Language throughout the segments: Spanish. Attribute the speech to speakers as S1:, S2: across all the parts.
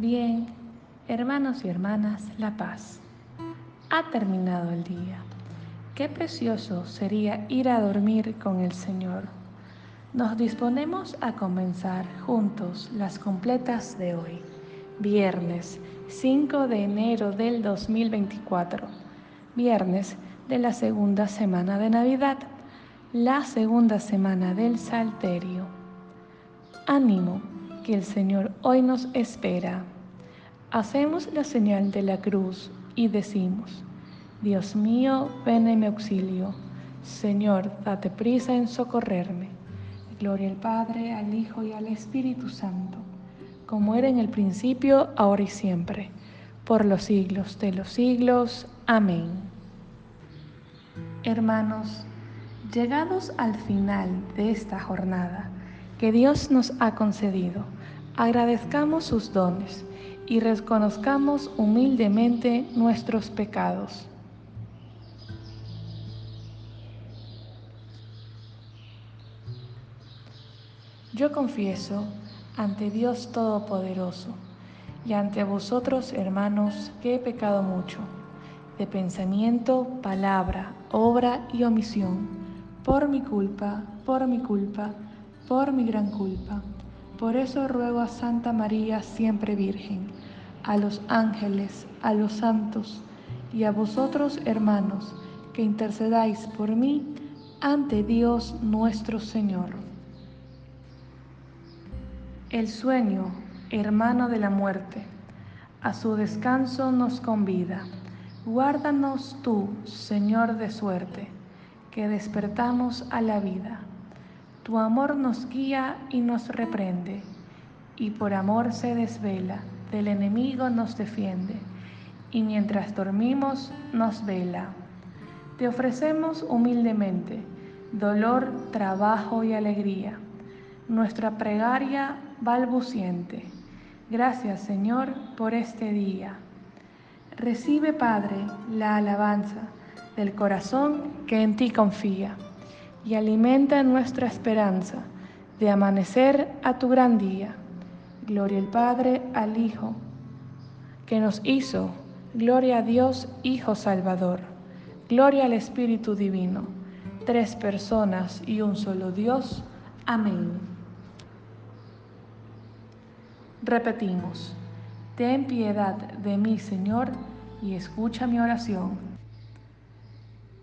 S1: Bien, hermanos y hermanas, la paz. Ha terminado el día. Qué precioso sería ir a dormir con el Señor. Nos disponemos a comenzar juntos las completas de hoy, viernes 5 de enero del 2024, viernes de la segunda semana de Navidad, la segunda semana del Salterio. Ánimo que el Señor hoy nos espera. Hacemos la señal de la cruz y decimos, Dios mío, ven en mi auxilio. Señor, date prisa en socorrerme. Gloria al Padre, al Hijo y al Espíritu Santo, como era en el principio, ahora y siempre, por los siglos de los siglos. Amén. Hermanos, llegados al final de esta jornada, que Dios nos ha concedido. Agradezcamos sus dones y reconozcamos humildemente nuestros pecados. Yo confieso ante Dios Todopoderoso y ante vosotros, hermanos, que he pecado mucho, de pensamiento, palabra, obra y omisión, por mi culpa, por mi culpa por mi gran culpa. Por eso ruego a Santa María, siempre Virgen, a los ángeles, a los santos y a vosotros, hermanos, que intercedáis por mí ante Dios nuestro Señor. El sueño, hermano de la muerte, a su descanso nos convida. Guárdanos tú, Señor de suerte, que despertamos a la vida. Tu amor nos guía y nos reprende, y por amor se desvela, del enemigo nos defiende, y mientras dormimos nos vela. Te ofrecemos humildemente dolor, trabajo y alegría, nuestra pregaria balbuciente. Gracias Señor por este día. Recibe Padre la alabanza del corazón que en ti confía y alimenta nuestra esperanza de amanecer a tu gran día. Gloria al Padre, al Hijo, que nos hizo. Gloria a Dios, Hijo Salvador. Gloria al Espíritu Divino. Tres personas y un solo Dios. Amén. Repetimos, ten piedad de mí, Señor, y escucha mi oración.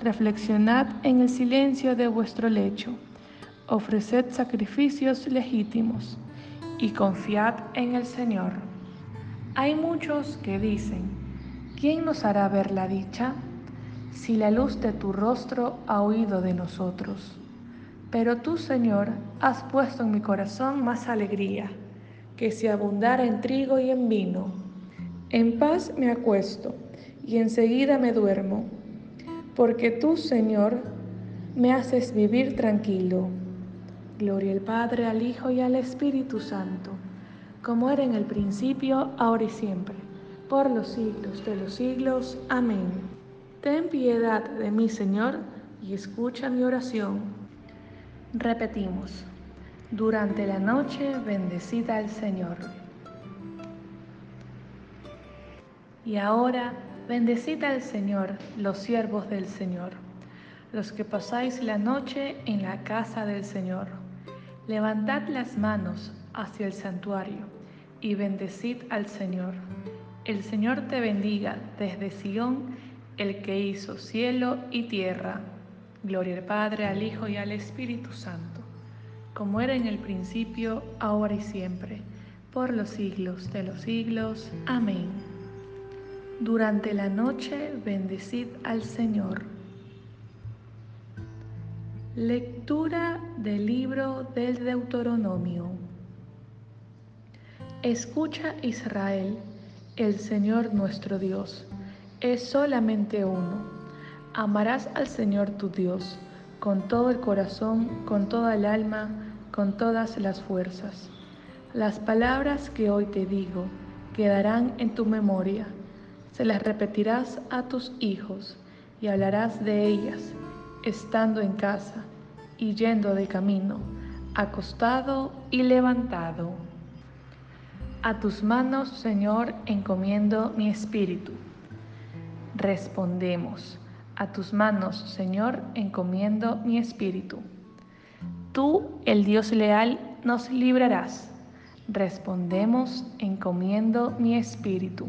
S1: reflexionad en el silencio de vuestro lecho, ofreced sacrificios legítimos y confiad en el Señor. Hay muchos que dicen, ¿quién nos hará ver la dicha? Si la luz de tu rostro ha oído de nosotros. Pero tú, Señor, has puesto en mi corazón más alegría, que si abundara en trigo y en vino. En paz me acuesto y enseguida me duermo porque tú, Señor, me haces vivir tranquilo. Gloria al Padre, al Hijo y al Espíritu Santo, como era en el principio, ahora y siempre, por los siglos de los siglos. Amén. Ten piedad de mí, Señor, y escucha mi oración. Repetimos, durante la noche bendecida al Señor. Y ahora Bendecid al Señor, los siervos del Señor, los que pasáis la noche en la casa del Señor. Levantad las manos hacia el santuario y bendecid al Señor. El Señor te bendiga desde Sión, el que hizo cielo y tierra. Gloria al Padre, al Hijo y al Espíritu Santo, como era en el principio, ahora y siempre, por los siglos de los siglos. Amén. Durante la noche bendecid al Señor. Lectura del libro del Deuteronomio. Escucha Israel, el Señor nuestro Dios es solamente uno. Amarás al Señor tu Dios con todo el corazón, con toda el alma, con todas las fuerzas. Las palabras que hoy te digo quedarán en tu memoria. Se las repetirás a tus hijos y hablarás de ellas, estando en casa y yendo de camino, acostado y levantado. A tus manos, Señor, encomiendo mi espíritu. Respondemos, a tus manos, Señor, encomiendo mi espíritu. Tú, el Dios leal, nos librarás. Respondemos, encomiendo mi espíritu.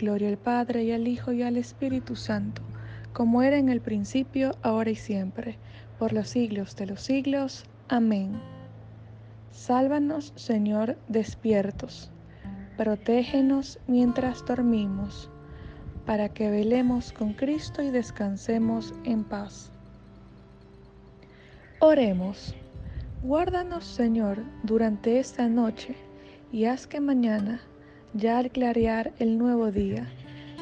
S1: Gloria al Padre y al Hijo y al Espíritu Santo, como era en el principio, ahora y siempre, por los siglos de los siglos. Amén. Sálvanos, Señor, despiertos. Protégenos mientras dormimos para que velemos con Cristo y descansemos en paz. Oremos. Guárdanos, Señor, durante esta noche y haz que mañana, ya al clarear el nuevo día,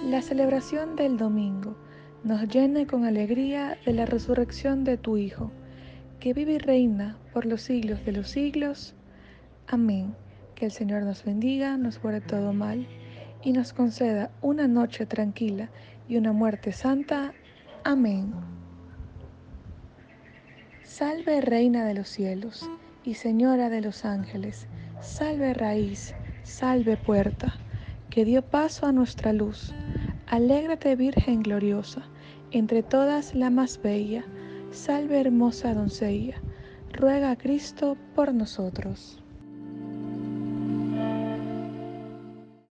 S1: la celebración del domingo nos llene con alegría de la resurrección de tu Hijo, que vive y reina por los siglos de los siglos. Amén. Que el Señor nos bendiga, nos guarde todo mal y nos conceda una noche tranquila y una muerte santa. Amén. Salve Reina de los cielos y Señora de los ángeles, salve raíz, salve puerta, que dio paso a nuestra luz. Alégrate Virgen gloriosa, entre todas la más bella, salve hermosa doncella, ruega a Cristo por nosotros.